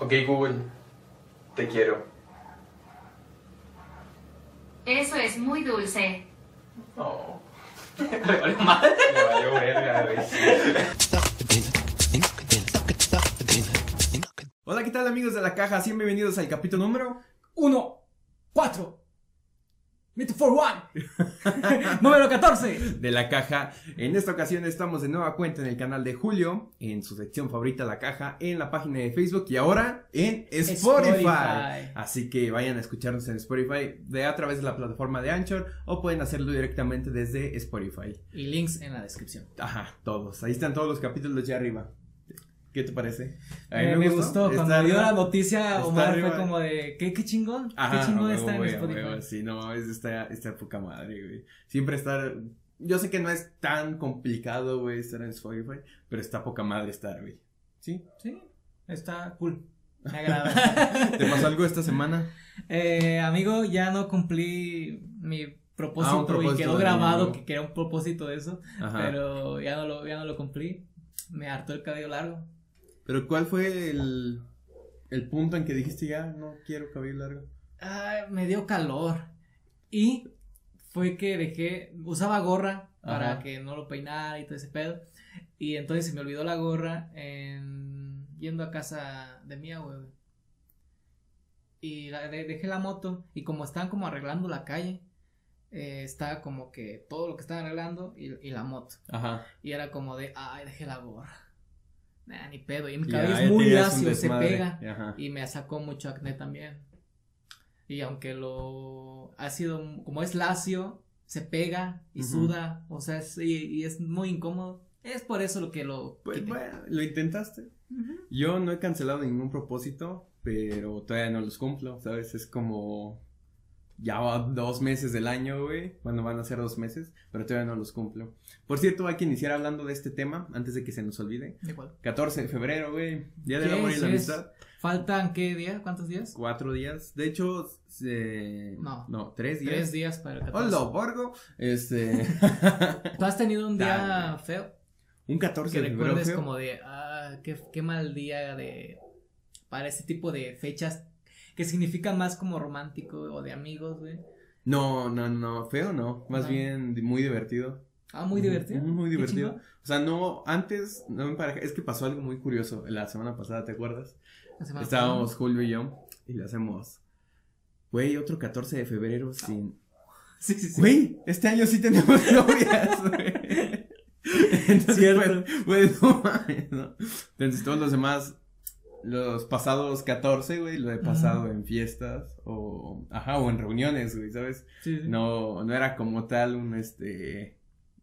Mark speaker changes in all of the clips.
Speaker 1: Ok, Google, te quiero.
Speaker 2: Eso es muy dulce.
Speaker 1: Oh,
Speaker 3: Me valió madre.
Speaker 1: me valió verga, güey.
Speaker 4: Hola, ¿qué tal amigos de la caja? Bienvenidos al capítulo número
Speaker 3: 1, 4. Meet for one. Número 14.
Speaker 4: de la caja. En esta ocasión estamos de nueva cuenta en el canal de Julio, en su sección favorita La Caja, en la página de Facebook y ahora en Spotify.
Speaker 3: Spotify.
Speaker 4: Así que vayan a escucharnos en Spotify de a través de la plataforma de Anchor o pueden hacerlo directamente desde Spotify.
Speaker 3: Y links en la descripción.
Speaker 4: Ajá, todos. Ahí están todos los capítulos de arriba. ¿Qué te parece? A mí
Speaker 3: Eh, me, gustó.
Speaker 4: Está
Speaker 3: Cuando dio la noticia, Omar
Speaker 4: arriba.
Speaker 3: fue como de, ¿qué, qué chingón?
Speaker 4: Ajá,
Speaker 3: ¿Qué chingón está en Spotify?
Speaker 4: huevo, Sí, no, es está, está poca madre, güey. Siempre estar. Yo sé que no es tan complicado, güey, estar en Spotify, pero está poca madre estar, güey. ¿Sí?
Speaker 3: Sí, está cool. Me agrada.
Speaker 4: ¿Te pasó algo esta semana?
Speaker 3: Eh, amigo, ya no cumplí mi propósito,
Speaker 4: Ah, propósito
Speaker 3: y quedó grabado que quería un propósito de eso,
Speaker 4: Ajá.
Speaker 3: pero ya no, lo, ya no lo cumplí. Me hartó el cabello largo.
Speaker 4: Pero ¿cuál fue el, el punto en que dijiste ya no quiero cabello largo?
Speaker 3: Ay, me dio calor. Y fue que dejé, usaba gorra para
Speaker 4: Ajá.
Speaker 3: que no lo peinara y todo ese pedo. Y entonces se me olvidó la gorra en, yendo a casa de mi abuelo. Y la- de- dejé la moto y como estaban como arreglando la calle, eh, estaba como que todo lo que estaban arreglando y, y la moto.
Speaker 4: Ajá.
Speaker 3: Y era como de, ay, dejé la gorra. Nah, ni pedo. Y mi cabello es muy lacio, se pega.
Speaker 4: Ajá.
Speaker 3: Y me sacó mucho acné también. Y aunque lo ha sido, como es lacio, se pega y suda, o sea, es- y, y es muy incómodo. Es por eso lo que lo
Speaker 4: Pues
Speaker 3: quité.
Speaker 4: bueno, lo intentaste. Yo no he cancelado ningún propósito, pero todavía no los cumplo, ¿sabes? Es como ya va dos meses del año, güey. Bueno, van a ser dos meses, pero todavía no los cumplo. Por cierto, hay que iniciar hablando de este tema antes de que se nos olvide.
Speaker 3: ¿De cuál?
Speaker 4: 14 de febrero, güey. Día del amor y la amistad.
Speaker 3: ¿Faltan qué día? ¿Cuántos días?
Speaker 4: Cuatro días. De hecho, se-
Speaker 3: No.
Speaker 4: No, tres días.
Speaker 3: Tres días para el 14.
Speaker 4: Hola, Borgo. Este.
Speaker 3: ¿Tú has tenido un día
Speaker 4: Dale.
Speaker 3: feo?
Speaker 4: un 14
Speaker 3: Que
Speaker 4: de febrero.
Speaker 3: recuerdes
Speaker 4: feo.
Speaker 3: como de, ah, qué, qué mal día de, para ese tipo de fechas que significan más como romántico o de amigos, güey.
Speaker 4: No, no, no. Feo no. Más
Speaker 3: No.
Speaker 4: bien muy divertido.
Speaker 3: Ah, muy divertido.
Speaker 4: Muy divertido. O sea, no, antes, no me pareja, es que pasó algo muy curioso la semana pasada, ¿te acuerdas?
Speaker 3: La
Speaker 4: Estábamos Julio y yo y le hacemos, güey, otro 14 de febrero sin...
Speaker 3: Sí, sí, sí.
Speaker 4: Güey, este año sí tenemos novias, güey. Entonces,
Speaker 3: Cierto.
Speaker 4: Pues, pues, ¿no? Entonces, todos los demás, los pasados 14, güey, lo he pasado
Speaker 3: Ajá.
Speaker 4: en fiestas o, ajá, o en reuniones, güey, ¿sabes?
Speaker 3: Sí, sí.
Speaker 4: No, no era como tal un, este,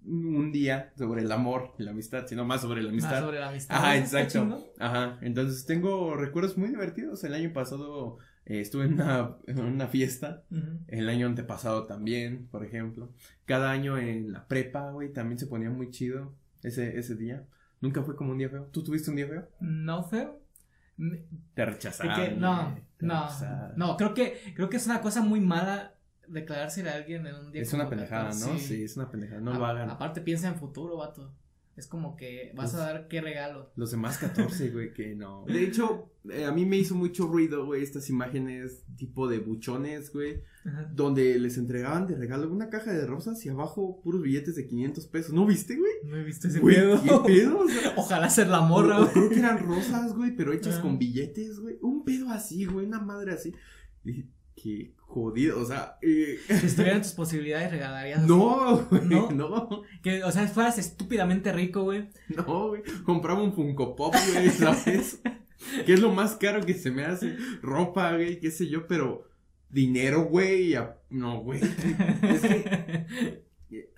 Speaker 4: un día sobre el amor y la amistad, sino más sobre la
Speaker 3: Más
Speaker 4: amistad.
Speaker 3: sobre la amistad.
Speaker 4: Ajá, exacto. Ajá, entonces tengo recuerdos muy divertidos. El año pasado eh, estuve en una, en una fiesta. El año antepasado también, por ejemplo. Cada año en la prepa, güey, también se ponía muy chido ese, ese día. Nunca fue como un día feo. ¿Tú tuviste un día feo?
Speaker 3: No feo.
Speaker 4: Te rechazaron.
Speaker 3: que- no,
Speaker 4: te
Speaker 3: no,
Speaker 4: rechazaron.
Speaker 3: no, creo que, creo que es una cosa muy mala declarársele a alguien en un día
Speaker 4: Es una pendejada,
Speaker 3: 14,
Speaker 4: ¿no? Sí, es una pendejada. No
Speaker 3: A-
Speaker 4: lo hagan.
Speaker 3: Aparte piensa en futuro, vato. Es como que vas a dar qué regalo.
Speaker 4: Los demás 14, güey, que no. De hecho, eh, a mí me hizo mucho ruido, güey, estas imágenes tipo de buchones, güey,
Speaker 3: Ajá.
Speaker 4: donde les entregaban de regalo una caja de rosas y abajo puros billetes de 500 pesos. ¿No viste, güey?
Speaker 3: No he visto ese
Speaker 4: Güey,
Speaker 3: pedo.
Speaker 4: ¿Qué pedo? O sea,
Speaker 3: Ojalá ser la morra, güey.
Speaker 4: creo que eran rosas, güey, pero hechas
Speaker 3: Ah.
Speaker 4: con billetes, güey. Un pedo así, güey, una madre así. Y qué jodido, o sea, eh,
Speaker 3: Si estuvieran tus posibilidades, regalarías.
Speaker 4: no, güey,
Speaker 3: ¿No?
Speaker 4: no,
Speaker 3: Que, o sea, fueras estúpidamente rico, güey.
Speaker 4: no, güey. Compraba un Funko Pop, güey, ¿sabes? que es lo más caro que se me hace. Ropa, güey, qué sé yo, pero dinero, güey, a- no, güey. Es que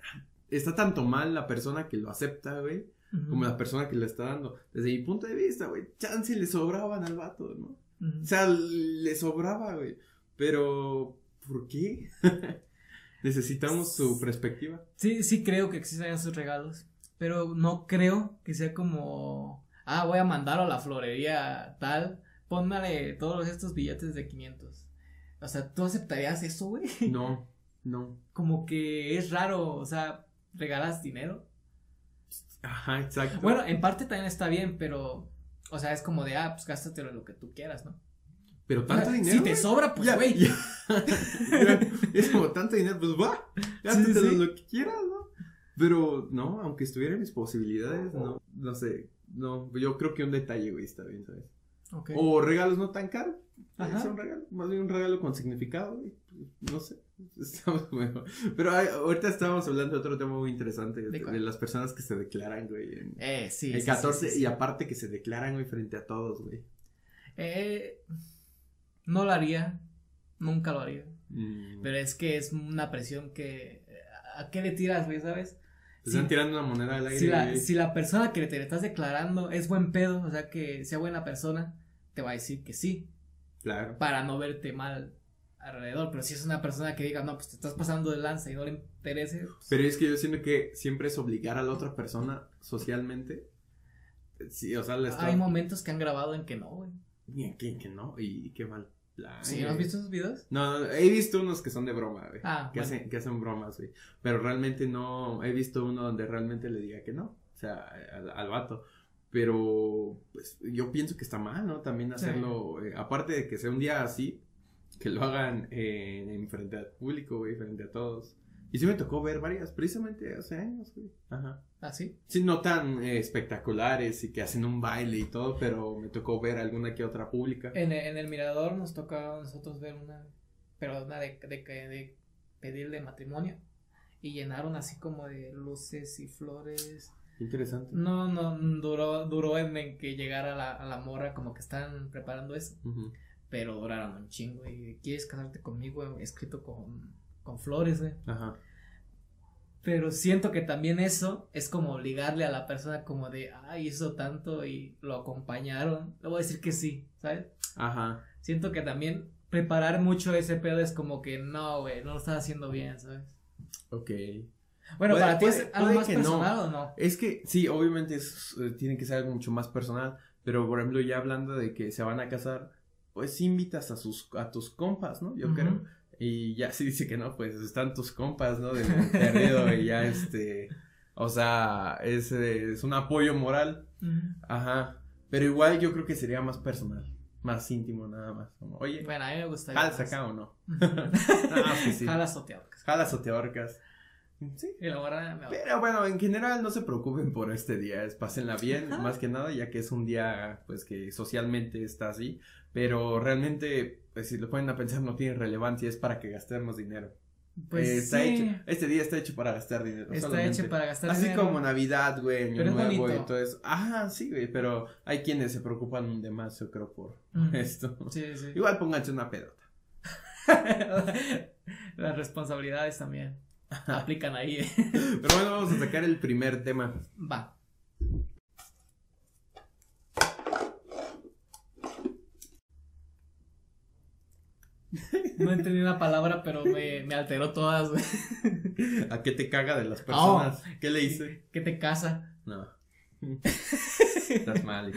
Speaker 4: está tanto mal la persona que lo acepta, güey, como la persona que lo está dando. Desde mi punto de vista, güey, chance le sobraban al vato, ¿no? O sea, le sobraba, güey. Pero, ¿por qué? Necesitamos su perspectiva.
Speaker 3: Sí, sí creo que existen esos regalos, pero no creo que sea como, ah, voy a mandarlo a la florería tal, póngale todos estos billetes de 500. O sea, ¿tú aceptarías eso, güey?
Speaker 4: No, no.
Speaker 3: Como que es raro, o sea, regalas dinero.
Speaker 4: Ajá, exacto.
Speaker 3: Bueno, en parte también está bien, pero O sea, es como de, ah, pues gástatelo en lo que tú quieras, ¿no?
Speaker 4: Pero tanto dinero.
Speaker 3: Si te sobra, pues güey.
Speaker 4: es como tanto dinero, pues va, gástatelo
Speaker 3: sí.
Speaker 4: en lo que quieras, ¿no? Pero no, aunque estuviera en mis posibilidades, no, no sé, no, yo creo que un detalle, güey, está bien, ¿sabes? O regalos no tan caros,
Speaker 3: Ajá.
Speaker 4: es un regalo, más bien un regalo con significado, güey, no sé, estamos mejor. Pero ay, ahorita estábamos hablando de otro tema muy interesante, de, las personas que se declaran, güey, en
Speaker 3: Eh, sí.
Speaker 4: el
Speaker 3: sí,
Speaker 4: 14
Speaker 3: sí, sí, sí.
Speaker 4: y aparte que se declaran, güey, frente a todos, güey.
Speaker 3: Eh, no lo haría. Nunca lo haría.
Speaker 4: Mm.
Speaker 3: Pero es que es una presión que. ¿A qué le tiras, güey, sabes?
Speaker 4: Te están tirando una moneda al aire,
Speaker 3: Si la, si la persona que te le estás declarando es buen pedo, o sea, que sea buena persona, te va a decir que sí,
Speaker 4: Claro.
Speaker 3: para no verte mal alrededor. Pero si es una persona que diga, no, pues te estás pasando de lanza y no le interese, pues,
Speaker 4: Pero es que yo siento que siempre es obligar a la otra persona socialmente. Sí, o sea, le está...
Speaker 3: hay momentos que han grabado en que no, güey.
Speaker 4: Ni que, que no, y qué mal.
Speaker 3: ¿Sí? ¿No has visto esos videos?
Speaker 4: No, no, he visto unos que son de broma, güey.
Speaker 3: Ah,
Speaker 4: que,
Speaker 3: bueno.
Speaker 4: hacen, que hacen bromas, güey. Pero realmente no, he visto uno donde realmente le diga que no. O sea, al, al vato. Pero, pues, yo pienso que está mal, ¿no? También
Speaker 3: Sí.
Speaker 4: hacerlo, eh, aparte de que sea un día así, que lo hagan eh, en frente al público, güey, frente a todos. Y sí me tocó ver varias, precisamente hace años, güey. Ajá.
Speaker 3: ¿Ah, sí?
Speaker 4: Sí, no tan eh, espectaculares y que hacen un baile y todo, pero me tocó ver alguna que otra pública.
Speaker 3: En, en el mirador nos toca a nosotros ver una, pero una de, de, de, de pedirle matrimonio. Y llenaron así como de luces y flores.
Speaker 4: Interesante.
Speaker 3: No, no, duró, duró en, en que llegara la, a la morra, como que están preparando eso.
Speaker 4: Ujú.
Speaker 3: Pero duraron un chingo. Y quieres casarte conmigo, escrito con, con flores, güey.
Speaker 4: Ajá.
Speaker 3: Pero siento que también eso es como obligarle a la persona, como de, ay, hizo tanto y lo acompañaron. Le voy a decir que sí, ¿sabes?
Speaker 4: Ajá.
Speaker 3: Siento que también preparar mucho ese pedo es como que no, güey, no lo estás haciendo bien, ¿sabes?
Speaker 4: Ok.
Speaker 3: Bueno,
Speaker 4: Puede-
Speaker 3: para ti es algo más
Speaker 4: que no.
Speaker 3: personal o no?
Speaker 4: Es que sí, obviamente es, eh, tiene que ser algo mucho más personal, pero por ejemplo ya hablando de que se van a casar, pues invitas a sus a tus compas, ¿no? Yo
Speaker 3: Ujú.
Speaker 4: creo. Y ya si dice que no, pues están tus compas, ¿no? Del perdido y ya este, o sea, es, es un apoyo moral, ajá, pero igual yo creo que sería más personal, más íntimo nada más. Como, Oye,
Speaker 3: Bueno, a mí me gustaría.
Speaker 4: ¿jalas acá o no?
Speaker 3: Ujú.
Speaker 4: Ah, sí, sí.
Speaker 3: Jalas o te ahorcas.
Speaker 4: ¿Jalas o te ahorcas? Sí.
Speaker 3: Y la verdad me.
Speaker 4: Pero bueno, en general no se preocupen por este día, es pásenla bien,
Speaker 3: Ajá.
Speaker 4: más que nada, ya que es un día pues que socialmente está así, pero realmente, pues si lo ponen a pensar no tiene relevancia, es para que gastemos dinero.
Speaker 3: Pues
Speaker 4: Eh, está
Speaker 3: sí,
Speaker 4: hecho, este día está hecho para gastar dinero.
Speaker 3: está
Speaker 4: solamente.
Speaker 3: hecho para gastar
Speaker 4: Así
Speaker 3: dinero.
Speaker 4: como Navidad, güey, Año Nuevo y todo eso. Ajá, sí, güey, pero hay quienes se preocupan de más, yo creo, por
Speaker 3: Ujú.
Speaker 4: esto.
Speaker 3: Sí, sí.
Speaker 4: Igual pónganse una pedota.
Speaker 3: Las responsabilidades también aplican ahí. eh.
Speaker 4: Pero bueno, vamos a sacar el primer tema.
Speaker 3: Va. No entendí una palabra, pero me, me alteró todas.
Speaker 4: ¿A qué te caga de
Speaker 3: Oh.
Speaker 4: las personas? ¿Qué le hice?
Speaker 3: ¿Qué te casa?
Speaker 4: No. Estás mal.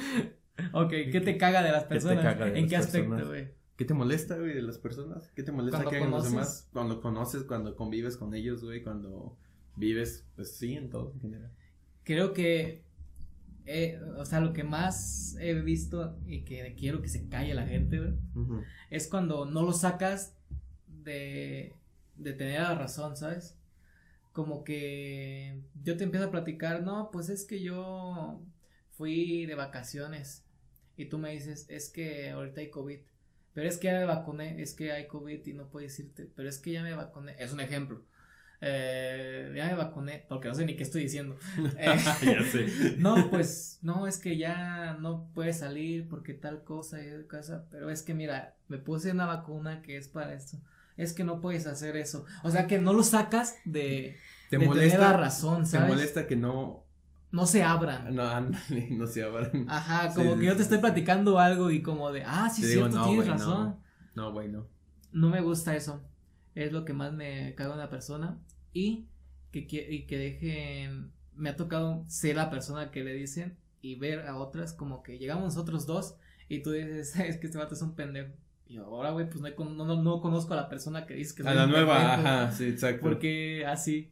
Speaker 3: Ok, ¿qué te caga de las personas?
Speaker 4: de
Speaker 3: ¿En
Speaker 4: las
Speaker 3: qué aspecto, güey?
Speaker 4: ¿Qué te molesta, güey, de las personas? ¿Qué te molesta que hagan los demás? Cuando conoces, cuando convives con ellos, güey, cuando vives, pues sí, en todo en general.
Speaker 3: Creo que, eh, o sea, lo que más he visto y que quiero que se calle la gente, güey, es cuando no lo sacas de, de tener la razón, ¿sabes? Como que yo te empiezo a platicar, no, pues es que yo fui de vacaciones y tú me dices, es que ahorita hay COVID, pero es que ya me vacuné, es que hay COVID y no puedes irte, pero es que ya me vacuné, es un ejemplo. Eh, ya me vacuné, porque no sé ni qué estoy diciendo. Eh,
Speaker 4: ya sé.
Speaker 3: no, pues, no, es que ya no puedes salir porque tal cosa y tal cosa, pero es que mira, me puse una vacuna que es para esto. Es que no puedes hacer eso. O sea, que no lo sacas de,
Speaker 4: ¿Te
Speaker 3: de
Speaker 4: molesta?
Speaker 3: tener la razón,
Speaker 4: ¿Te
Speaker 3: ¿sabes?
Speaker 4: molesta que no,
Speaker 3: No se abran.
Speaker 4: no, ándale, no se abran?
Speaker 3: Ajá, como
Speaker 4: sí,
Speaker 3: que yo te estoy platicando algo y como de, ah, sí,
Speaker 4: Te
Speaker 3: cierto,
Speaker 4: no,
Speaker 3: tienes razón.
Speaker 4: No, güey, no.
Speaker 3: No me gusta eso. Es lo que más me caga una persona. Y que, y que dejen. Me ha tocado ser la persona que le dicen y ver a otras como que llegamos nosotros dos y tú dices, es que este vato es un pendejo. Y ahora, güey, pues no, no, no, no conozco a la persona que dice que
Speaker 4: A
Speaker 3: soy
Speaker 4: la nueva,
Speaker 3: pendejo,
Speaker 4: ajá, sí, exacto.
Speaker 3: Porque así,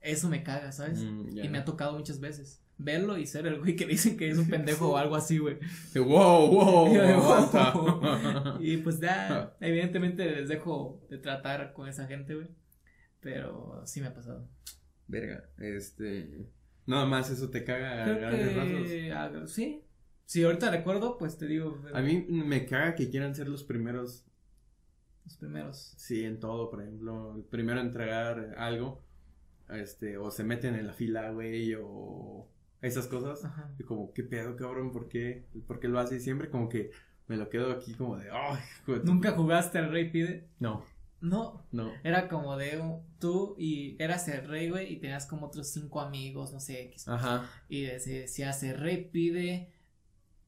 Speaker 3: eso me caga, ¿sabes?
Speaker 4: Mm, ya.
Speaker 3: Y me ha tocado muchas veces. verlo y ser el güey que dicen que es un pendejo o algo así, güey.
Speaker 4: Wow, wow,
Speaker 3: Y
Speaker 4: aguanta.
Speaker 3: Y pues ya, evidentemente les dejo de tratar con esa gente, güey. Pero sí me ha pasado.
Speaker 4: Verga, este. Nada más eso te caga a
Speaker 3: Creo
Speaker 4: grandes rasgos.
Speaker 3: ah, sí. Si ahorita recuerdo, pues te digo.
Speaker 4: A mí me caga que quieran ser los primeros,
Speaker 3: Los primeros.
Speaker 4: sí, en todo, por ejemplo, el primero en entregar algo, este, o se meten en la fila, güey, o esas cosas.
Speaker 3: Ajá.
Speaker 4: Y como, ¿qué pedo, cabrón? ¿Por qué? ¿Por qué lo hace? Y siempre como que me lo quedo aquí como de, ay, tu-".
Speaker 3: ¿Nunca jugaste al Rey Pide?
Speaker 4: No,
Speaker 3: No.
Speaker 4: no.
Speaker 3: Era como de un- tú y eras el rey, güey, y tenías como otros cinco amigos, no sé, X.
Speaker 4: Ajá.
Speaker 3: Y se decías, el rey pide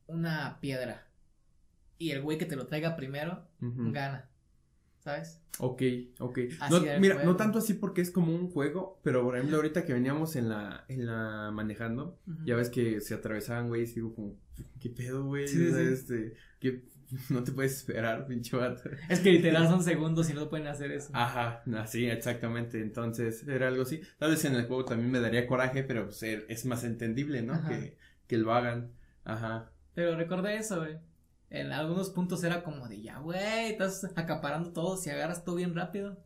Speaker 3: una piedra. Y el güey que te lo traiga primero gana. ¿Sabes?
Speaker 4: Ok, ok.
Speaker 3: Así
Speaker 4: No, mira,
Speaker 3: juego.
Speaker 4: no tanto así porque es como un juego, pero por ejemplo ahorita que veníamos en la, en la manejando, ya ves que se atravesaban, güey, y digo como, ¿qué pedo, güey?
Speaker 3: Sí, sí.
Speaker 4: Este, que no te puedes esperar, pinche vato.
Speaker 3: Es que literal son segundos y no pueden hacer eso.
Speaker 4: Ajá, así, exactamente. Entonces, era algo así. Tal vez en el juego también me daría coraje, pero pues, er- es más entendible, ¿no?
Speaker 3: Ajá.
Speaker 4: Que, que lo hagan. Ajá.
Speaker 3: Pero recordé eso, güey. En algunos puntos era como de ya, güey, estás acaparando todo, si agarras todo bien rápido.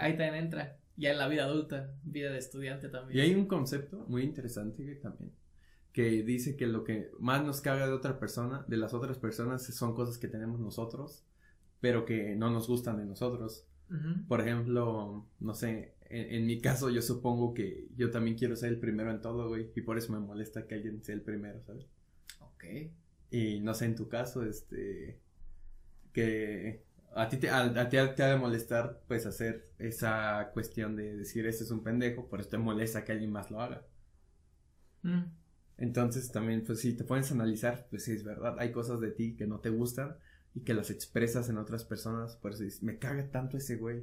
Speaker 3: Ahí también entra. Ya en la vida adulta, vida de estudiante también.
Speaker 4: Y hay un concepto muy interesante güey, también, que dice que lo que más nos caga de otra persona, de las otras personas, son cosas que tenemos nosotros, pero que no nos gustan de nosotros.
Speaker 3: Ujú.
Speaker 4: Por ejemplo, no sé, en, en mi caso yo supongo que yo también quiero ser el primero en todo, güey, y por eso me molesta que alguien sea el primero, ¿sabes?
Speaker 3: Ok.
Speaker 4: Y no sé, en tu caso, este, que a ti te, a, a ti te ha de molestar, pues, hacer esa cuestión de decir, este es un pendejo, por eso te molesta que alguien más lo haga.
Speaker 3: Mm.
Speaker 4: Entonces también, pues si te pones a analizar, pues sí es verdad, hay cosas de ti que no te gustan y que las expresas en otras personas, por eso dices, me caga tanto ese güey.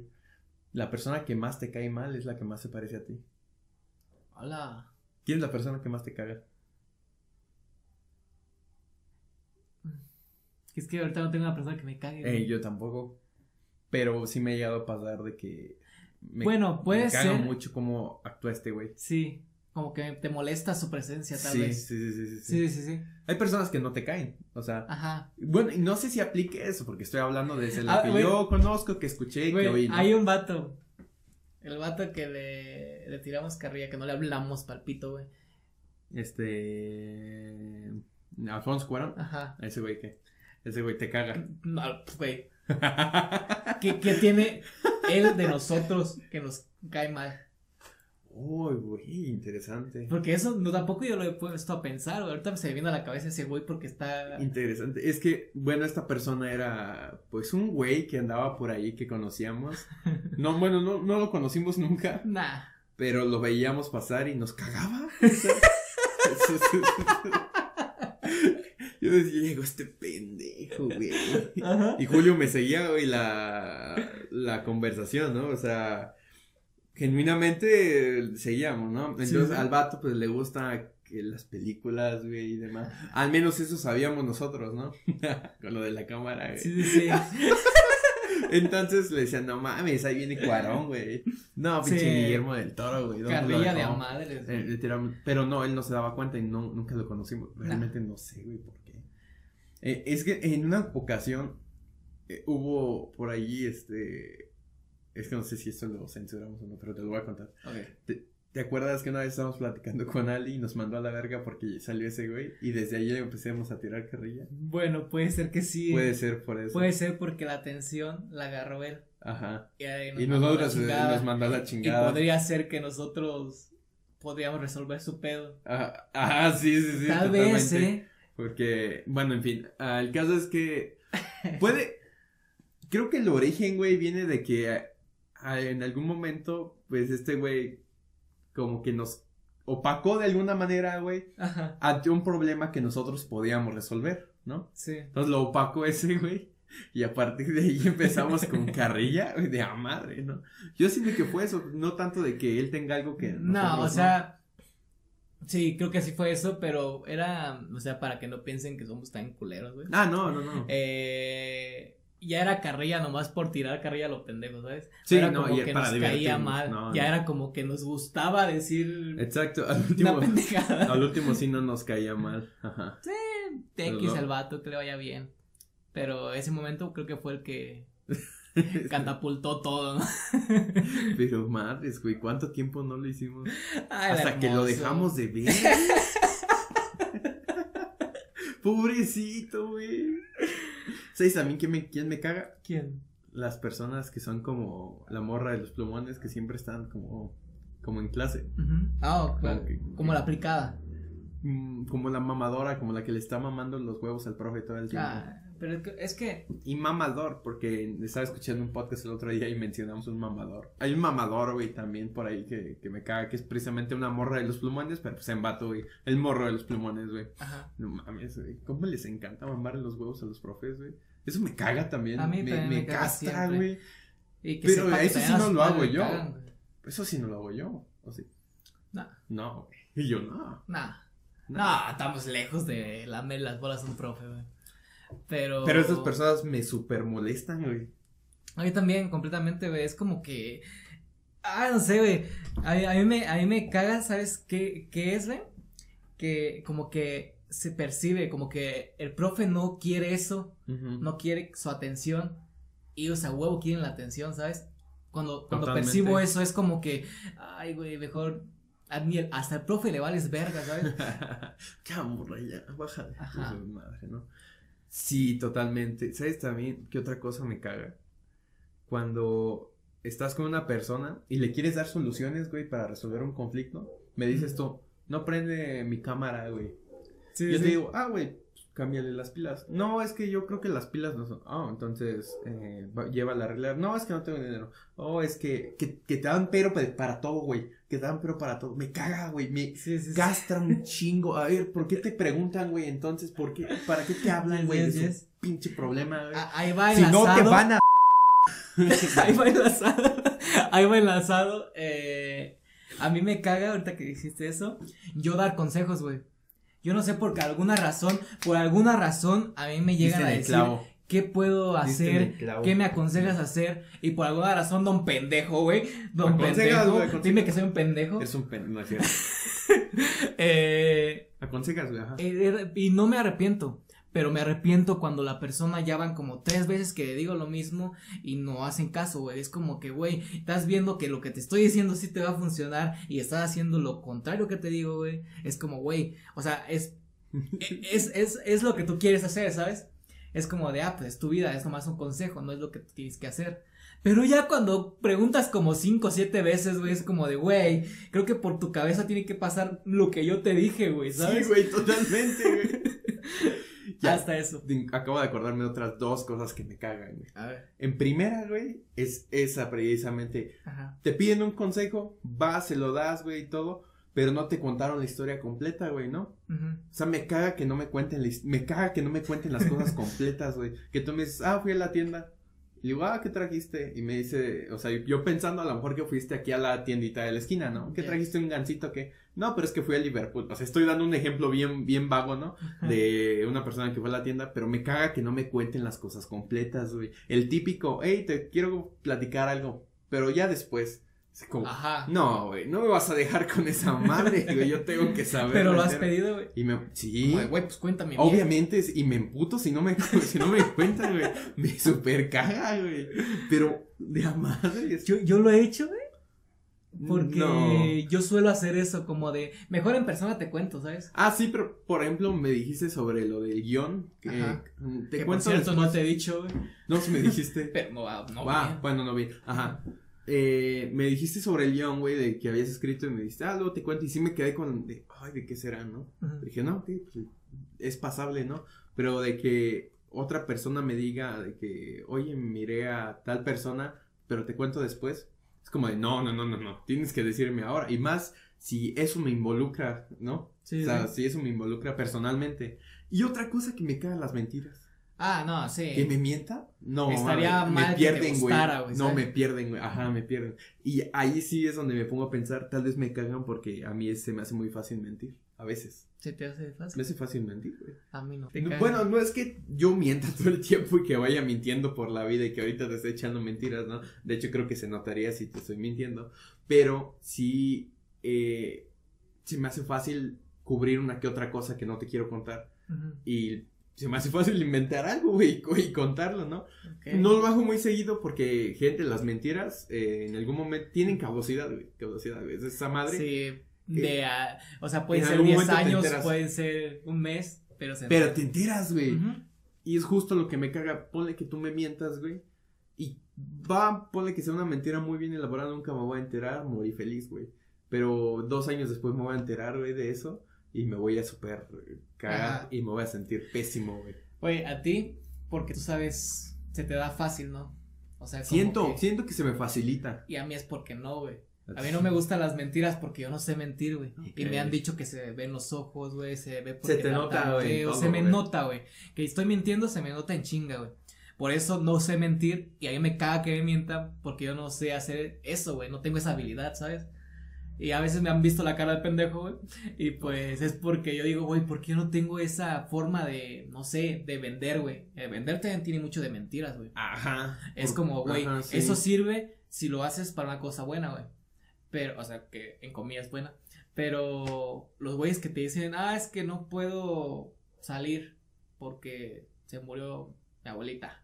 Speaker 4: La persona que más te cae mal es la que más se parece a ti.
Speaker 3: Hola.
Speaker 4: ¿Quién es la persona que más te caga?
Speaker 3: Es que ahorita no tengo una persona que me cague.
Speaker 4: Eh, yo tampoco. Pero sí me ha llegado a pasar de que me,
Speaker 3: Bueno, puede
Speaker 4: me caga
Speaker 3: ser.
Speaker 4: mucho cómo actúa este güey.
Speaker 3: Sí. Como que te molesta su presencia, tal
Speaker 4: Sí,
Speaker 3: vez.
Speaker 4: sí, sí, sí, sí, sí.
Speaker 3: Sí, sí.
Speaker 4: Hay personas que no te caen, o sea,
Speaker 3: Ajá.
Speaker 4: bueno, y no sé si aplique eso, porque estoy hablando desde lo
Speaker 3: Ah,
Speaker 4: que yo conozco, que escuché,
Speaker 3: Güey,
Speaker 4: que oí. ¿no?
Speaker 3: hay un vato. El vato que le, le tiramos carrilla, que no le hablamos palpito, güey.
Speaker 4: Este. Alfonso Cuarón.
Speaker 3: Ajá.
Speaker 4: Ese güey que. Ese güey te caga.
Speaker 3: No, güey. ¿Qué, qué tiene él de nosotros que nos cae mal?
Speaker 4: Uy, güey, interesante.
Speaker 3: Porque eso no, tampoco yo lo he puesto a pensar, güey. Ahorita se me viene a la cabeza ese güey porque está.
Speaker 4: Interesante. Es que, bueno, esta persona era, pues, un güey que andaba por ahí que conocíamos. No, bueno, no, no lo conocimos nunca,
Speaker 3: Nah.
Speaker 4: pero lo veíamos pasar y nos cagaba. Yo decía, llegó este pendejo, güey.
Speaker 3: Ajá.
Speaker 4: Y Julio me seguía, güey, la, la conversación, ¿no? O sea, genuinamente seguíamos, ¿no? Entonces
Speaker 3: Sí,
Speaker 4: al vato, pues, le gusta que las películas, güey, y demás. Al menos eso sabíamos nosotros, ¿no? Con lo de la cámara, güey.
Speaker 3: Sí, sí, sí.
Speaker 4: Entonces le decían, no mames, ahí viene Cuarón, güey. No, pinche
Speaker 3: Sí.
Speaker 4: Guillermo del Toro, güey. ¿dónde lo
Speaker 3: Carrilla de a madres.
Speaker 4: Eh, pero no, él no se daba cuenta y no, nunca lo conocimos. Realmente no sé, güey, por qué. Eh, es que en una ocasión eh, hubo por ahí, este... Es que no sé si esto lo censuramos o no, pero te lo voy a contar. ¿Te acuerdas que una vez estábamos platicando con Ali y nos mandó a la verga porque salió ese güey? Y desde ahí empezamos a tirar carrilla.
Speaker 3: Bueno, puede ser que sí.
Speaker 4: Puede ser por eso.
Speaker 3: Puede ser porque la atención la agarró él.
Speaker 4: Ajá.
Speaker 3: Y, ahí
Speaker 4: Y
Speaker 3: mandó a la
Speaker 4: nosotros eh,
Speaker 3: chingada.
Speaker 4: nos mandó a la
Speaker 3: Y
Speaker 4: chingada.
Speaker 3: podría ser que nosotros podríamos resolver su pedo.
Speaker 4: Ajá, ajá, sí, sí, sí.
Speaker 3: Tal vez. ¿eh?
Speaker 4: Porque, bueno, en fin, ah, el caso es que puede, creo que el origen, güey, viene de que ah, en algún momento, pues este güey como que nos opacó de alguna manera, güey, ante un problema que nosotros podíamos resolver, ¿no?
Speaker 3: Sí.
Speaker 4: Entonces lo opacó ese, güey. Y a partir de ahí empezamos con carrilla, güey, de a madre, ¿no? Yo siento que fue eso, no tanto de que él tenga algo que...
Speaker 3: No, o sea. Sí, creo que así fue eso, pero era, o sea, para que no piensen que somos tan culeros, güey.
Speaker 4: Ah, no, no, no.
Speaker 3: Eh, ya era carrilla nomás por tirar carrilla a lo pendejo, ¿sabes?
Speaker 4: Sí,
Speaker 3: era
Speaker 4: no,
Speaker 3: como
Speaker 4: y
Speaker 3: que
Speaker 4: para
Speaker 3: nos caía mal.
Speaker 4: no,
Speaker 3: ya
Speaker 4: no.
Speaker 3: era como que nos gustaba decir
Speaker 4: Exacto, al último, al sí no nos caía mal. Ajá.
Speaker 3: X
Speaker 4: Pero-
Speaker 3: el vato, que le vaya bien. Pero ese momento creo que fue el que catapultó todo, ¿no?
Speaker 4: Pero madres, güey, ¿cuánto tiempo no lo hicimos?
Speaker 3: Ay,
Speaker 4: Hasta que lo dejamos de ver. Pobrecito, güey. ¿Sabes a mí quién me, quién me caga?
Speaker 3: ¿Quién?
Speaker 4: Las personas que son como la morra de los plumones que siempre están como, como en clase.
Speaker 3: Ah, claro.
Speaker 4: Como
Speaker 3: la aplicada.
Speaker 4: Mm, Como la mamadora, como la que le está mamando los huevos al profe todo el tiempo.
Speaker 3: Ah, pero es que, es que
Speaker 4: Y mamador, porque estaba escuchando un podcast el otro día y mencionamos un mamador. Hay un mamador, güey, también por ahí que, que me caga, que es precisamente una morra de los plumones, pero pues en vato, güey. El morro de los plumones, güey.
Speaker 3: ajá.
Speaker 4: No mames, güey. ¿Cómo les encanta mamarle los huevos a los profes, güey? Eso me caga también.
Speaker 3: A mí
Speaker 4: me, me
Speaker 3: me
Speaker 4: castra, güey. Pero eso sí no lo hago yo.
Speaker 3: cagan.
Speaker 4: Eso sí no lo hago yo. ¿O sí?
Speaker 3: No,
Speaker 4: No, güey. Y yo no.
Speaker 3: nah.
Speaker 4: no.
Speaker 3: No, estamos lejos de lamer las bolas a un profe, güey. Pero.
Speaker 4: Pero esas personas me super molestan, güey.
Speaker 3: A mí también, completamente, güey. Es como que. Ah, no sé, güey. A, mí- a mí me, a mí me caga, ¿sabes qué, qué es, güey? Que como que se percibe, como que el profe no quiere eso, no quiere su atención. Y, o sea, huevo quieren la atención, ¿sabes? Cuando, cuando
Speaker 4: Totalmente.
Speaker 3: percibo eso, es como que. Ay, güey, mejor. a mí el- hasta el profe le vales verga, ¿sabes?
Speaker 4: ya, morra, ya, bájale. Madre, ¿no? Sí, totalmente. ¿Sabes también qué otra cosa me caga? Cuando estás con una persona y le quieres dar soluciones, güey, para resolver un conflicto, me dices tú, no prende mi cámara, güey.
Speaker 3: Sí,
Speaker 4: yo te digo, ah, güey, cámbiale las pilas. No, es que yo creo que las pilas no son. Ah, entonces, eh, va- llévala a arreglar. No, es que no tengo dinero. Oh, es que, que, que te dan pero pa- para todo, güey. Que te dan pero para todo. Me caga, güey. Me,
Speaker 3: Sí, sí, sí.
Speaker 4: Gastan un chingo. A ver, ¿por qué te preguntan, güey? Entonces, ¿por qué? ¿Para qué te hablan, güey? De su pinche problema, güey.
Speaker 3: Ah, Ahí va
Speaker 4: si no te van a.
Speaker 3: ahí va enlazado. Ahí va enlazado. Eh, a mí me caga ahorita que dijiste eso. Yo dar consejos, güey. Yo no sé por qué alguna razón, por alguna razón, a mí me llegan a decir
Speaker 4: clavo.
Speaker 3: qué puedo hacer, qué me aconsejas hacer. Y por alguna razón, don pendejo, güey. Don pendejo. Dime que soy un pendejo.
Speaker 4: Es un pen. No es cierto.
Speaker 3: Eh,
Speaker 4: Aconsejas, güey. Ajá.
Speaker 3: eh, y no me arrepiento. Pero me arrepiento cuando la persona ya van como tres veces que le digo lo mismo y no hacen caso, güey. Es como que, güey, estás viendo que lo que te estoy diciendo sí te va a funcionar y estás haciendo lo contrario que te digo, güey. Es como, güey, o sea, es, es, es, es lo que tú quieres hacer, ¿sabes? Es como de, ah, pues es tu vida, es nomás un consejo, no es lo que tienes que hacer. Pero ya cuando preguntas como cinco o siete veces, güey, es como de, güey, creo que por tu cabeza tiene que pasar lo que yo te dije, güey, ¿sabes?
Speaker 4: Sí, güey, totalmente, güey. Ya.
Speaker 3: Hasta eso.
Speaker 4: Acabo de acordarme de otras dos cosas que me cagan, güey.
Speaker 3: A ver.
Speaker 4: En primera, güey, es esa precisamente.
Speaker 3: Ajá.
Speaker 4: Te piden un consejo, vas, se lo das, güey, y todo, pero no te contaron la historia completa, güey, ¿no?
Speaker 3: Ujú.
Speaker 4: O sea, me caga que no me cuenten, la me caga que no me cuenten las cosas completas, güey. Que tú me dices, ah, fui a la tienda. Y digo, ah, ¿qué trajiste? Y me dice, o sea, yo pensando a lo mejor que fuiste aquí a la tiendita de la esquina, ¿no? ¿Qué trajiste un gancito que? No, pero es que fui a Liverpool. O sea, estoy dando un ejemplo bien, bien vago, ¿no? De una persona que fue a la tienda, pero me caga que no me cuenten las cosas completas, güey. El típico, hey, te quiero platicar algo, pero ya después. Es como,
Speaker 3: Ajá.
Speaker 4: no, güey, no me vas a dejar con esa madre, güey, yo tengo que saber.
Speaker 3: Pero lo has
Speaker 4: entera".
Speaker 3: pedido, güey.
Speaker 4: Y me, sí,
Speaker 3: Güey, pues cuéntame. bien.
Speaker 4: obviamente, y me emputo si no me, si no me cuentan, güey, me super caga, güey, pero de a madre.
Speaker 3: Yo, yo lo he hecho, güey. Porque
Speaker 4: No.
Speaker 3: yo suelo hacer eso, como de. Mejor en persona te cuento, ¿sabes?
Speaker 4: Ah, sí, pero, por ejemplo, me dijiste sobre lo del guion, que
Speaker 3: Ajá.
Speaker 4: te
Speaker 3: que por
Speaker 4: cuento
Speaker 3: cierto
Speaker 4: después.
Speaker 3: no te he dicho, güey.
Speaker 4: No, si me dijiste.
Speaker 3: Pero no, va- no. Bien.
Speaker 4: bueno, no vi. Ajá. Eh, me dijiste sobre el guion, güey, de que habías escrito y me dijiste, ah, luego te cuento. Y sí me quedé con, de, ay, ¿de qué será, no? Dije, no, ok, pues, es pasable, ¿no? Pero de que otra persona me diga de que, oye, miré a tal persona, pero te cuento después. Es como de, no, no, no, no, no, tienes que decirme ahora. Y más si eso me involucra, ¿no?
Speaker 3: Sí,
Speaker 4: o sea,
Speaker 3: sí.
Speaker 4: si eso me involucra personalmente. Y otra cosa que me cagan las mentiras.
Speaker 3: Ah, no, sí.
Speaker 4: ¿Que me mienta? No,
Speaker 3: Estaría mal
Speaker 4: me
Speaker 3: que te
Speaker 4: pierden, güey.
Speaker 3: gustara, güey,
Speaker 4: No, me pierden, güey. Ajá, me pierden. Y ahí sí es donde me pongo a pensar, tal vez me cagan porque a mí se me hace muy fácil mentir. A veces.
Speaker 3: ¿Se te hace fácil?
Speaker 4: Me hace fácil mentir, güey.
Speaker 3: A mí no.
Speaker 4: Bueno, no es que yo mienta todo el tiempo y que vaya mintiendo por la vida y que ahorita te esté echando mentiras, ¿no? De hecho, creo que se notaría si te estoy mintiendo. Pero sí, eh, se me hace fácil cubrir una que otra cosa que no te quiero contar. Y se me hace fácil inventar algo, güey, y co- y contarlo, ¿no? No lo hago muy seguido porque, gente, las mentiras eh, en algún momento tienen caducidad, güey. Caducidad, güey. Es esa madre.
Speaker 3: Sí, de, ah, o sea, pueden
Speaker 4: en
Speaker 3: ser
Speaker 4: algún
Speaker 3: 10
Speaker 4: momento te
Speaker 3: años, pueden ser un mes, pero se
Speaker 4: Pero te enteras, güey. Y es justo lo que me caga. Ponle que tú me mientas, güey. Y va, ponle que sea una mentira muy bien elaborada, nunca me voy a enterar, morí feliz, güey. Pero dos años después me voy a enterar, güey, de eso. Y me voy a super cagar
Speaker 3: Ajá.
Speaker 4: y me voy a sentir pésimo, güey.
Speaker 3: Oye, a ti, porque tú sabes, se te da fácil, ¿no? O sea,
Speaker 4: Siento,
Speaker 3: que-
Speaker 4: siento que se me facilita.
Speaker 3: Y a mí es porque no, güey. A mí no me gustan las mentiras porque yo no sé mentir, güey. Y me han dicho que se ven los ojos, güey, se ve porque
Speaker 4: Se te nota, güey, todo,
Speaker 3: Se me nota, güey. Que estoy mintiendo, se me nota en chinga, güey. Por eso no sé mentir y a mí me caga que me mientan porque yo no sé hacer eso, güey. No tengo esa habilidad, ¿sabes? Y a veces me han visto la cara de pendejo, güey. Y pues es porque yo digo, güey, ¿por qué yo no tengo esa forma de, no sé, de vender, güey? Eh, vender también tiene mucho de mentiras, güey.
Speaker 4: Ajá.
Speaker 3: Es
Speaker 4: Por-
Speaker 3: como, güey,
Speaker 4: ajá, sí.
Speaker 3: eso sirve si lo haces para una cosa buena, güey. Pero, o sea, que en comillas buena. Pero los güeyes que te dicen, ah, es que no puedo salir porque se murió mi abuelita.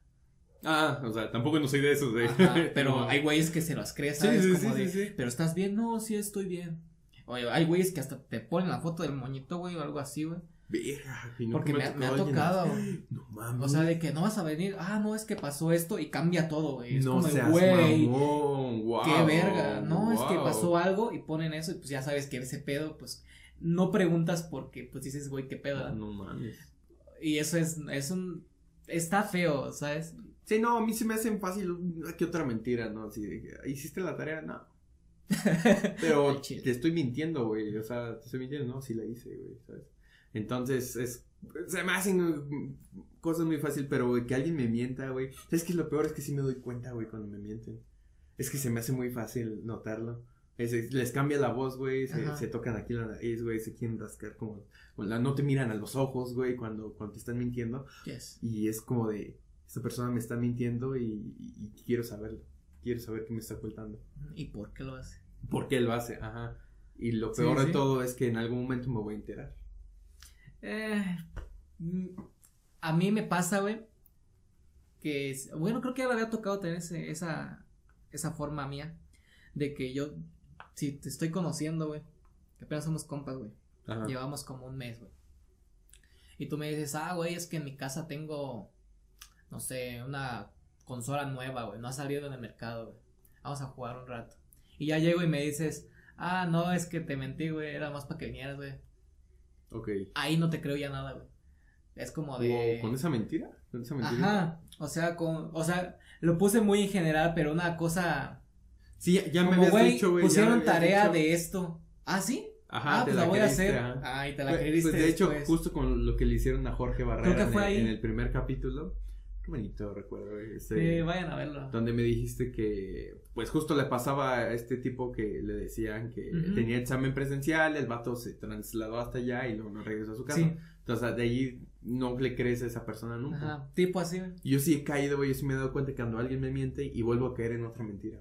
Speaker 4: Ah, o sea, tampoco no soy de esos, güey.
Speaker 3: Ajá, pero
Speaker 4: No.
Speaker 3: hay güeyes que se las creen, ¿sabes?
Speaker 4: sí,
Speaker 3: Como
Speaker 4: sí,
Speaker 3: de,
Speaker 4: sí,
Speaker 3: pero estás bien, no, sí estoy bien. Oye, hay güeyes que hasta te ponen la foto del moñito, güey, o algo así, güey.
Speaker 4: Verga, nunca
Speaker 3: Porque me, ha- me ha
Speaker 4: alguien
Speaker 3: tocado.
Speaker 4: No mames.
Speaker 3: O sea, de que no vas a venir, ah, no, es que pasó esto y cambia todo, güey. Es
Speaker 4: no
Speaker 3: como, de,
Speaker 4: seas
Speaker 3: güey,
Speaker 4: mamón, wow,
Speaker 3: qué verga. No, es que
Speaker 4: wow.
Speaker 3: pasó algo y ponen eso y pues ya sabes que ese pedo, pues no preguntas porque pues dices, güey, qué pedo. ¿verdad?
Speaker 4: No mames.
Speaker 3: Y eso es, es un, está feo, ¿sabes?
Speaker 4: Sí, no, a mí se me hacen fácil que otra mentira, ¿no? Así de que, ¿hiciste la tarea? No. Pero te estoy mintiendo, güey. O sea, te estoy mintiendo, no, sí la hice, güey, ¿sabes? Entonces, es. Se me hacen cosas muy fácil, pero güey, que alguien me mienta, güey. ¿Sabes qué? Lo peor es que sí me doy cuenta, güey, cuando me mienten. Es que se me hace muy fácil notarlo. Es- es- les cambia la voz, güey. Se, se tocan aquí la nariz, güey. Se quieren rascar como. como la- no te miran a los ojos, güey, cuando, cuando te están mintiendo.
Speaker 3: Yes.
Speaker 4: Y es como de, esta persona me está mintiendo y, y- y quiero saberlo. Quiero saber qué me está ocultando.
Speaker 3: ¿Y por qué lo hace?
Speaker 4: ¿Por qué lo hace? Ajá. Y lo
Speaker 3: Sí,
Speaker 4: peor de todo es que en algún momento me voy a enterar.
Speaker 3: Eh, a mí me pasa, güey, que, es- bueno, creo que ya había tocado tener ese- esa, esa forma mía, de que yo, si te estoy conociendo, güey, que apenas somos compas, güey, llevamos como un mes, güey, y tú me dices, ah, güey, es que en mi casa tengo, no sé, una consola nueva, güey, no ha salido en el mercado, güey, vamos a jugar un rato, y ya llego y me dices, ah, no, es que te mentí, güey, era más para que vinieras, güey,
Speaker 4: Ok.
Speaker 3: ahí no te creo ya nada, güey. Es como de.
Speaker 4: ¿Con esa mentira? ¿Con esa mentira?
Speaker 3: Ajá. O sea, con. O sea, lo puse muy en general, pero una cosa.
Speaker 4: Sí, ya, me habías dicho, güey.
Speaker 3: pusieron tarea
Speaker 4: dicho.
Speaker 3: de esto. ¿Ah, sí?
Speaker 4: Ajá,
Speaker 3: ah,
Speaker 4: te
Speaker 3: pues la, voy a hacer.
Speaker 4: ajá.
Speaker 3: Ay, te la
Speaker 4: Pues-
Speaker 3: creíste.
Speaker 4: Pues de hecho,
Speaker 3: después.
Speaker 4: justo con lo que le hicieron a Jorge Barrera el, en el primer capítulo. Qué bonito recuerdo,
Speaker 3: Sí, vayan a verlo.
Speaker 4: Donde me dijiste que, pues justo le pasaba a este tipo que le decían que
Speaker 3: Ujú.
Speaker 4: tenía examen presencial, el vato se trasladó hasta allá y luego no regresó a su casa.
Speaker 3: Sí.
Speaker 4: Entonces, de ahí no le crees a esa persona nunca.
Speaker 3: Ajá. Tipo así.
Speaker 4: Yo sí he caído, güey, yo sí me he dado cuenta que cuando alguien me miente y vuelvo a caer en otra mentira.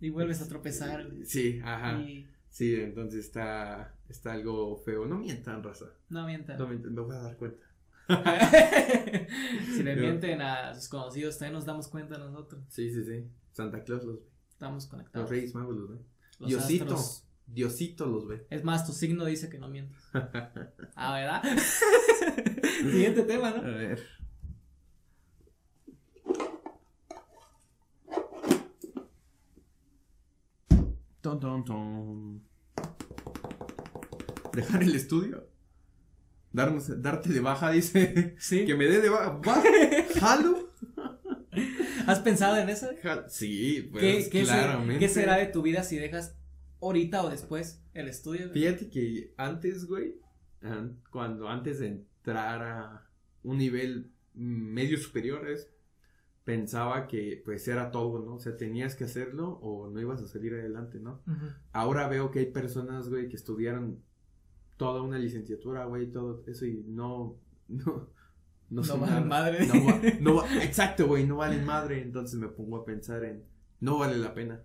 Speaker 3: Y vuelves a tropezar. güey.
Speaker 4: Sí, ajá.
Speaker 3: Y.
Speaker 4: Sí, entonces está, está algo feo. No mientan, raza.
Speaker 3: No mientan.
Speaker 4: No mientan, me voy a dar cuenta.
Speaker 3: si le mienten a sus conocidos, también nos damos cuenta nosotros.
Speaker 4: Sí, sí, sí. Santa Claus los ve.
Speaker 3: Estamos
Speaker 4: Los
Speaker 3: conectados.
Speaker 4: Reyes Magos los ve.
Speaker 3: Los
Speaker 4: Diosito.
Speaker 3: astros.
Speaker 4: Diosito los ve.
Speaker 3: Es más, tu signo dice que no mientes. Ah, ¿verdad? Siguiente tema,
Speaker 4: A
Speaker 3: ¿no?
Speaker 4: ver. Ton, ton, ton. Dejar el estudio. Darnos, darte de baja, dice.
Speaker 3: Sí.
Speaker 4: Que me dé de baja. ¿Jalo?
Speaker 3: ¿Has pensado en eso?
Speaker 4: Sí, pues
Speaker 3: ¿Qué, qué, se-
Speaker 4: claramente.
Speaker 3: qué será de tu vida si dejas ahorita o después el estudio?
Speaker 4: Fíjate que antes, güey, an- cuando antes de entrar a un nivel medio superior, es, pensaba que pues era todo, ¿no? O sea, tenías que hacerlo o no ibas a salir adelante, ¿no? Ahora veo que hay personas, güey, que estudiaron toda una licenciatura, güey, todo eso y no, no, no,
Speaker 3: No valen madre.
Speaker 4: No, va- no va- exacto, güey, no valen madre. Entonces me pongo a pensar en, no vale la pena.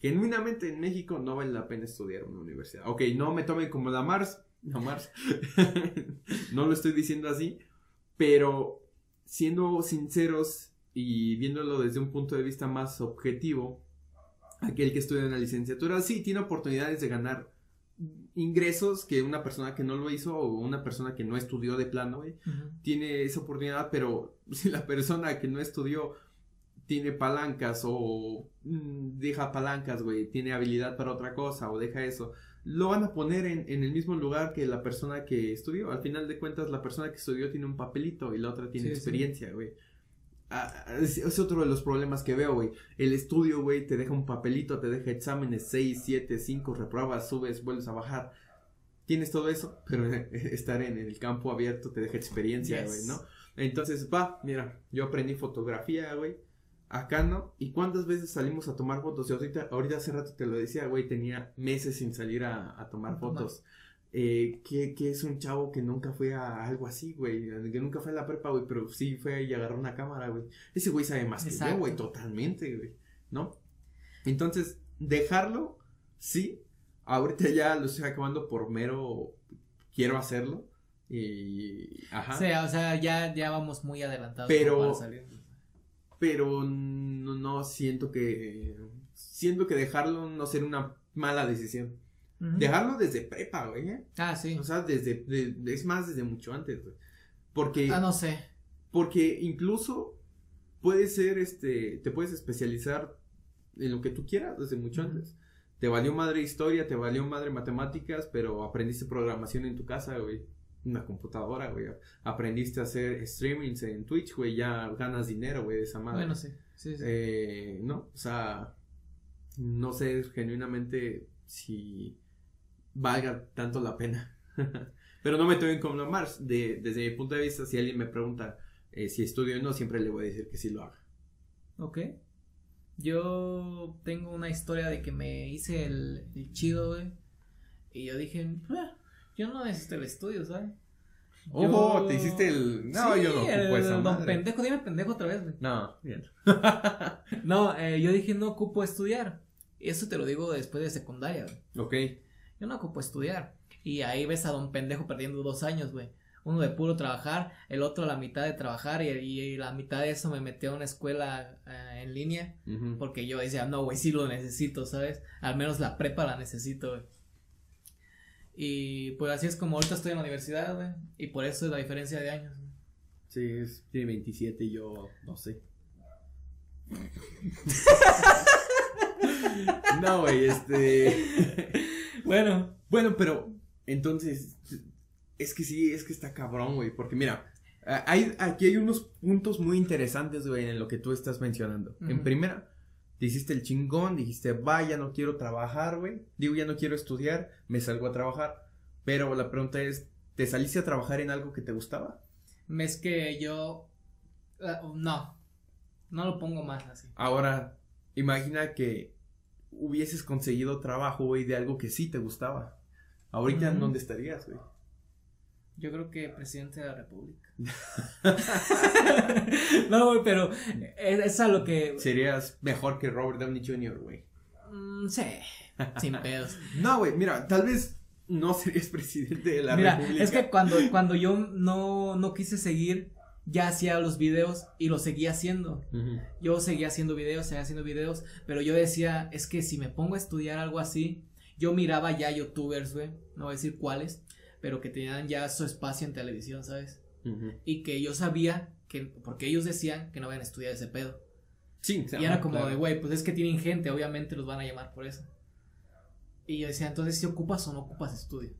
Speaker 4: Genuinamente en México no vale la pena estudiar una universidad. Ok, no me tomen como la Mars, la Mars. no lo estoy diciendo así, pero siendo sinceros y viéndolo desde un punto de vista más objetivo, aquel que estudia una licenciatura sí tiene oportunidades de ganar ingresos que una persona que no lo hizo o una persona que no estudió de plano, güey, tiene esa oportunidad, pero si la persona que no estudió tiene palancas o mm, deja palancas, güey, tiene habilidad para otra cosa o deja eso, lo van a poner en, en el mismo lugar que la persona que estudió. Al final de cuentas, la persona que estudió tiene un papelito y la otra tiene
Speaker 3: Sí,
Speaker 4: experiencia, güey. Ah, es, es otro de los problemas que veo, güey. El estudio, güey, te deja un papelito, te deja exámenes 6, 7, 5, repruebas, subes, vuelves a bajar. Tienes todo eso, pero estar en el campo abierto te deja experiencia,
Speaker 3: Yes.
Speaker 4: güey, ¿no? Entonces, va, mira, yo aprendí fotografía, güey. Acá no. ¿Y cuántas veces salimos a tomar fotos? Y ahorita, ahorita hace rato te lo decía, güey, tenía meses sin salir a, a tomar
Speaker 3: A tomar.
Speaker 4: fotos. Eh, que, que es un chavo que nunca fue a algo así, güey. Que nunca fue a la prepa, güey, pero sí fue y agarró una cámara, güey. Ese güey sabe más que yo,
Speaker 3: Exacto.
Speaker 4: güey, totalmente, güey. ¿No? Entonces, dejarlo, sí. Ahorita ya lo estoy acabando por mero. Quiero hacerlo. Y. Ajá.
Speaker 3: O sea, o sea, ya, ya vamos muy adelantados.
Speaker 4: Pero-
Speaker 3: para salir.
Speaker 4: pero no, no siento que siento que dejarlo no sería una mala decisión. Dejarlo desde prepa, güey. ¿eh?
Speaker 3: Ah, sí.
Speaker 4: O sea, desde de- es más desde mucho antes, güey. Porque
Speaker 3: Ah, no sé.
Speaker 4: porque incluso puede ser este te puedes especializar en lo que tú quieras desde mucho antes. Te valió madre historia, te valió madre matemáticas, pero aprendiste programación en tu casa, güey. Una computadora, güey. Aprendiste a hacer streamings en Twitch, güey. Ya ganas dinero, güey, de esa madre.
Speaker 3: Bueno, sí. Sí, sí.
Speaker 4: Eh, no, o sea, no sé genuinamente si valga tanto la pena. Pero no me tomen como la Mars. De, desde mi punto de vista, si alguien me pregunta eh, si estudio o no, siempre le voy a decir que sí lo haga.
Speaker 3: Ok. Yo tengo una historia de que me hice el, el chido, güey. Y yo dije, "Ah, yo no necesito el estudio, ¿sabes?
Speaker 4: Ojo,
Speaker 3: Yo-
Speaker 4: te hiciste el. No,
Speaker 3: Sí,
Speaker 4: yo no ocupo
Speaker 3: el
Speaker 4: esa
Speaker 3: don
Speaker 4: madre.
Speaker 3: pendejo, dime pendejo otra vez, güey.
Speaker 4: No, bien.
Speaker 3: No, eh, yo dije, no ocupo estudiar. Y eso te lo digo después de secundaria, güey.
Speaker 4: ok.
Speaker 3: Yo no ocupo estudiar. Y ahí ves a don pendejo perdiendo dos años, güey. Uno de puro trabajar, el otro la mitad de trabajar y, y la mitad de eso me metió a una escuela eh, en línea. Porque yo decía, no, güey, sí lo necesito, ¿sabes? Al menos la prepa la necesito, güey. Y pues así es como ahorita estoy en la universidad, güey. Y por eso es la diferencia de años.
Speaker 4: Sí, es, tiene 27 y yo no sé. no, güey, este.
Speaker 3: Bueno,
Speaker 4: Bueno, pero entonces es que sí, es que está cabrón, güey, porque mira, hay aquí hay unos puntos muy interesantes, güey, en lo que tú estás mencionando. En primera, te hiciste el chingón, dijiste, "Vaya, no quiero trabajar, güey." Digo, ya no quiero estudiar, me salgo a trabajar. Pero la pregunta es, ¿te saliste a trabajar en algo que te gustaba?
Speaker 3: es que yo... ah, no, no lo pongo más así.
Speaker 4: Ahora, imagina que hubieses conseguido trabajo, güey, de algo que sí te gustaba. Ahorita, ¿en dónde estarías, güey?
Speaker 3: Yo creo que presidente de la república. no, güey, pero es, es a lo que...
Speaker 4: Serías mejor que Robert Downey Jr., güey.
Speaker 3: Mm, sí, sin pedos.
Speaker 4: No, güey, mira, tal vez no serías presidente de la
Speaker 3: Mira,
Speaker 4: República.
Speaker 3: es que cuando, cuando yo no, no quise seguir, ya hacía los videos y los seguía haciendo. Yo seguía haciendo videos, seguía haciendo videos, pero yo decía, es que si me pongo a estudiar algo así, yo miraba ya youtubers, güey, no voy a decir cuáles, pero que tenían ya su espacio en televisión, ¿sabes? Y que yo sabía que, porque ellos decían que no iban a estudiar ese pedo.
Speaker 4: Sí,
Speaker 3: Y era como de, güey, pues es que tienen gente, obviamente los van a llamar por eso. Y yo decía, entonces si ocupas o no ocupas estudio.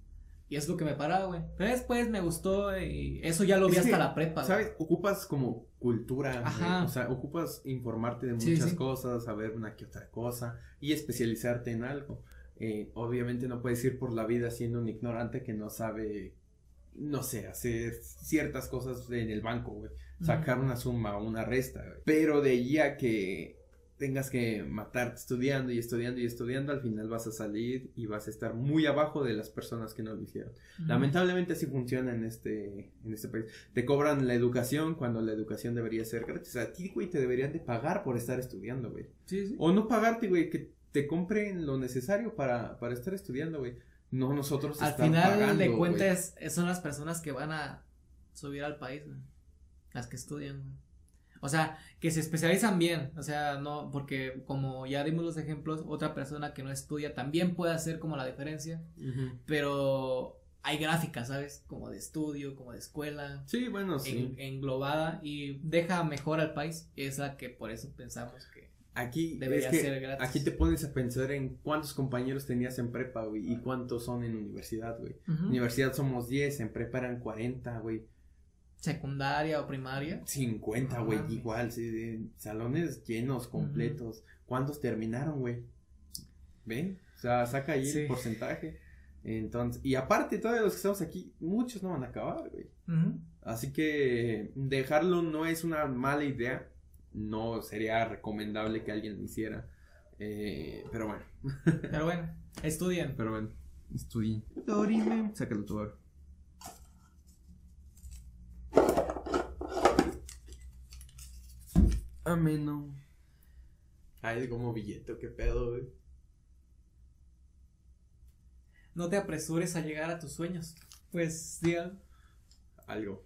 Speaker 3: Y es lo que me paraba, güey. Pero después me gustó y eso ya lo vi
Speaker 4: Es
Speaker 3: hasta
Speaker 4: que,
Speaker 3: la prepa. güey.
Speaker 4: ¿Sabes? Ocupas como cultura,
Speaker 3: Ajá.
Speaker 4: güey. o sea, ocupas informarte de muchas
Speaker 3: sí.
Speaker 4: cosas, saber una que otra cosa y especializarte en algo. Eh, obviamente no puedes ir por la vida siendo un ignorante que no sabe, no sé, hacer ciertas cosas en el banco, güey. Sacar una suma o una resta, güey. Pero de ahí a que tengas que matarte estudiando y estudiando y estudiando, al final vas a salir y vas a estar muy abajo de las personas que no lo hicieron. Lamentablemente así funciona en este, en este país. Te cobran la educación cuando la educación debería ser gratis. A ti, güey, te deberían de pagar por estar estudiando, güey.
Speaker 3: Sí, sí.
Speaker 4: O no pagarte, güey, que te compren lo necesario para, para estar estudiando, güey. No nosotros
Speaker 3: Al final
Speaker 4: pagando,
Speaker 3: de cuentas, son las personas que van a subir al país, güey. Las que estudian, güey. O sea, que se especializan bien. O sea, no, porque como ya dimos los ejemplos, otra persona que no estudia también puede hacer como la diferencia. Pero hay gráficas, ¿sabes? Como de estudio, como de escuela.
Speaker 4: Sí, bueno, sí.
Speaker 3: en- englobada y deja mejor al país. Es la que por eso pensamos que.
Speaker 4: Aquí
Speaker 3: Debería
Speaker 4: es que
Speaker 3: ser gratis.
Speaker 4: aquí te pones a pensar en cuántos compañeros tenías en prepa, güey, y cuántos son en universidad, güey.
Speaker 3: Ujú.
Speaker 4: Universidad somos 10, en prepa eran 40, güey.
Speaker 3: Secundaria o primaria.
Speaker 4: 50,
Speaker 3: No
Speaker 4: güey,
Speaker 3: mames.
Speaker 4: igual, sí, salones llenos, completos. ¿Cuántos terminaron, güey? ¿Ven? O sea, saca ahí
Speaker 3: Sí.
Speaker 4: el porcentaje. Entonces, y aparte, todos los que estamos aquí, muchos no van a acabar, güey. Así que dejarlo no es una mala idea. No sería recomendable que alguien lo hiciera. Eh, pero bueno,
Speaker 3: Pero bueno, estudien.
Speaker 4: pero bueno, estudien. Dorime, sácalo tú. a ver. Ameno. Ay, como billete, qué pedo, güey.
Speaker 3: No te apresures a llegar a tus sueños. Pues, diga.
Speaker 4: Algo.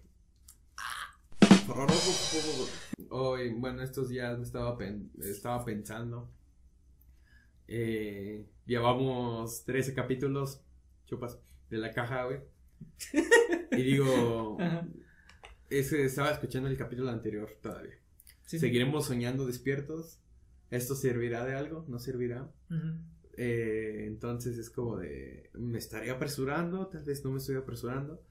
Speaker 4: Hoy, bueno, estos días me estaba, pen- estaba pensando. Eh, llevamos 13 capítulos, chupas, de la caja, güey. Y digo, ese, estaba escuchando el capítulo anterior todavía.
Speaker 3: Sí, sí.
Speaker 4: ¿Seguiremos soñando despiertos? ¿Esto servirá de algo? ¿No servirá? Eh, entonces es como de, me estaré apresurando, tal vez no me estoy apresurando.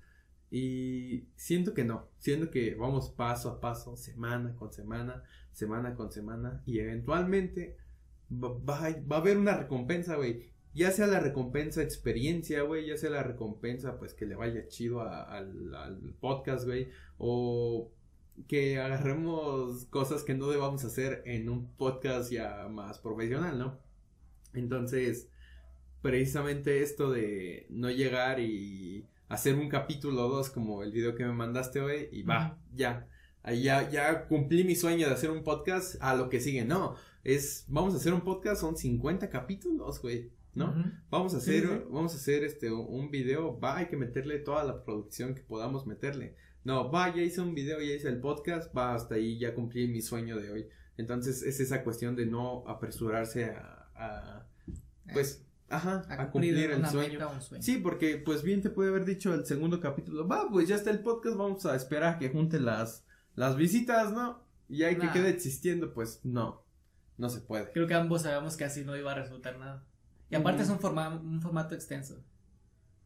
Speaker 4: Y siento que no, siento que vamos paso a paso, semana con semana, semana con semana, y eventualmente va, va a- va a haber una recompensa, güey. Ya sea la recompensa experiencia, güey, ya sea la recompensa, pues que le vaya chido a- al, al podcast, güey, o que agarremos cosas que no debamos hacer en un podcast ya más profesional, ¿no? Entonces, precisamente esto de no llegar y hacer un capítulo o dos como el video que me mandaste hoy y va, ya. Ahí ya, ya cumplí mi sueño de hacer un podcast a lo que sigue. No, es, vamos a hacer un podcast, son 50 capítulos, güey, ¿no? Vamos a
Speaker 3: Sí,
Speaker 4: hacer,
Speaker 3: sí.
Speaker 4: vamos a hacer este un video, va, hay que meterle toda la producción que podamos meterle. No, va, ya hice un video, ya hice el podcast, va, hasta ahí ya cumplí mi sueño de hoy. Entonces es esa cuestión de no apresurarse a, a, pues, ajá, a, cumplir el
Speaker 3: una
Speaker 4: sueño. Sí, porque pues bien te puede haber dicho el segundo capítulo, va, pues ya está el podcast, vamos a esperar a que junte las, las visitas, ¿no? Y hay que quede existiendo, pues no, no se puede.
Speaker 3: Creo que ambos sabemos que así no iba a resultar nada. Y aparte es un, forma- un formato extenso.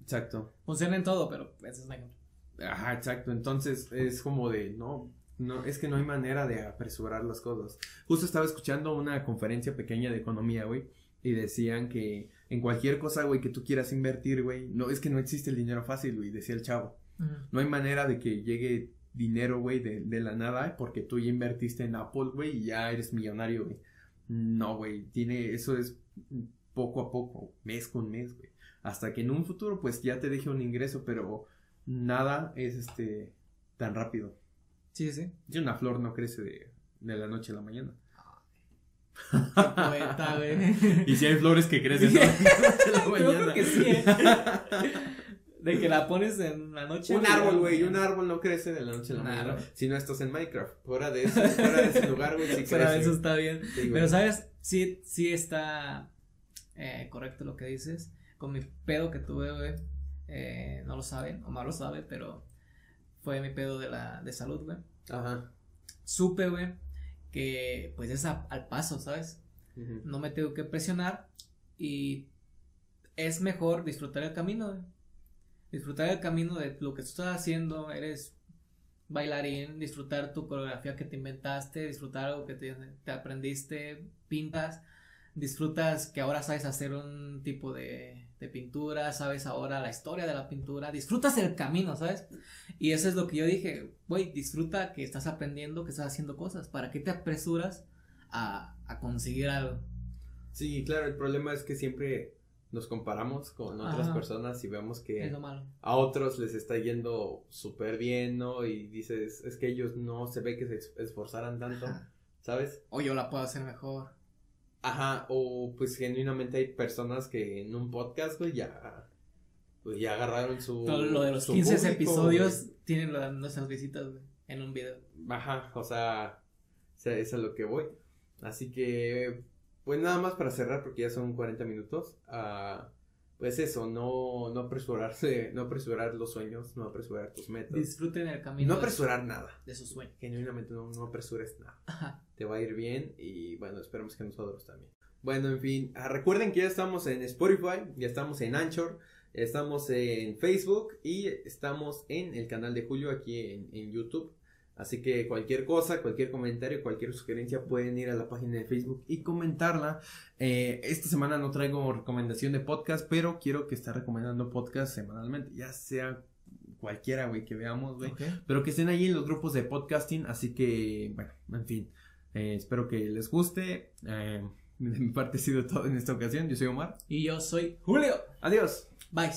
Speaker 4: Exacto.
Speaker 3: Funciona en todo, pero ese es un ejemplo.
Speaker 4: Ajá, exacto. Entonces es como de, no, no, es que no hay manera de apresurar las cosas. Justo estaba escuchando una conferencia pequeña de economía, güey, y decían que en cualquier cosa, güey, que tú quieras invertir, güey, no, es que no existe el dinero fácil, güey, decía el chavo. No hay manera de que llegue dinero, güey, de, de la nada, porque tú ya invertiste en Apple, güey, y ya eres millonario, güey. No, güey, tiene, eso es poco a poco, mes con mes, güey. Hasta que en un futuro, pues, ya te deje un ingreso, pero nada es, este, tan rápido.
Speaker 3: Sí, sí.
Speaker 4: Y una flor no crece de, de la noche a la mañana.
Speaker 3: Poeta, güey.
Speaker 4: Y si hay flores que crecen de la noche a la
Speaker 3: Yo
Speaker 4: mañana.
Speaker 3: creo que sí. ¿eh? De que la pones en la noche.
Speaker 4: Un árbol, güey, un árbol no crece de la noche a la
Speaker 3: Un
Speaker 4: mañana.
Speaker 3: árbol.
Speaker 4: Si no estás en Minecraft. Fuera de eso, fuera de ese lugar, güey, sí
Speaker 3: Pero
Speaker 4: crece.
Speaker 3: eso está bien.
Speaker 4: Sí.
Speaker 3: Pero, ¿sabes? Sí, sí está eh, correcto lo que dices. Con mi pedo que tuve, güey. Eh, no lo saben, Omar lo sabe, pero fue mi pedo de la de salud, güey.
Speaker 4: Ajá.
Speaker 3: Supe, güey, que pues es a- al paso, ¿sabes? No me tengo que presionar y es mejor disfrutar el camino, güey. Disfrutar el camino de lo que tú estás haciendo, eres bailarín, disfrutar tu coreografía que te inventaste, disfrutar algo que te, te aprendiste, pintas, disfrutas que ahora sabes hacer un tipo de, de pintura, sabes ahora la historia de la pintura, disfrutas el camino, ¿sabes? Y eso es lo que yo dije, güey, disfruta que estás aprendiendo, que estás haciendo cosas, ¿para qué te apresuras a, a conseguir algo.
Speaker 4: Sí, claro, el problema es que siempre nos comparamos con otras
Speaker 3: Ajá.
Speaker 4: personas y vemos que a otros les está yendo súper bien, ¿no? Y dices, es que ellos no se ve que se es- esforzaran tanto,
Speaker 3: Ajá.
Speaker 4: ¿sabes?
Speaker 3: O yo la puedo hacer mejor.
Speaker 4: Ajá, o pues genuinamente hay personas que en un podcast, güey, ya, pues ya agarraron su...
Speaker 3: Todo lo de los
Speaker 4: su
Speaker 3: 15
Speaker 4: público,
Speaker 3: episodios tienen de nuestras visitas, güey, en un video.
Speaker 4: Ajá, o sea, o sea, es a lo que voy. Así que, pues nada más para cerrar, porque ya son 40 minutos. ah, pues eso, no, no apresurarse, no apresurar los sueños, no apresurar tus metas.
Speaker 3: Disfruten el camino
Speaker 4: No
Speaker 3: de-
Speaker 4: apresurar nada.
Speaker 3: de sus sueños.
Speaker 4: Genuinamente no, no apresures nada.
Speaker 3: Ajá.
Speaker 4: Te va a ir bien y bueno, esperemos que nosotros también. Bueno, en fin, ah, recuerden que ya estamos en Spotify, ya estamos en Anchor, estamos en Facebook y estamos en el canal de Julio aquí en, en YouTube. Así que cualquier cosa, cualquier comentario, cualquier sugerencia pueden ir a la página de Facebook y comentarla. Eh, esta semana no traigo recomendación de podcast, pero quiero que esté recomendando podcast semanalmente, ya sea cualquiera, güey, que veamos, güey. Pero que estén ahí en los grupos de podcasting. Así que, bueno, en fin. Eh, espero que les guste. Eh, de mi parte ha sido todo en esta ocasión. Yo soy Omar.
Speaker 3: Y yo soy Julio.
Speaker 4: Adiós.
Speaker 3: Bye.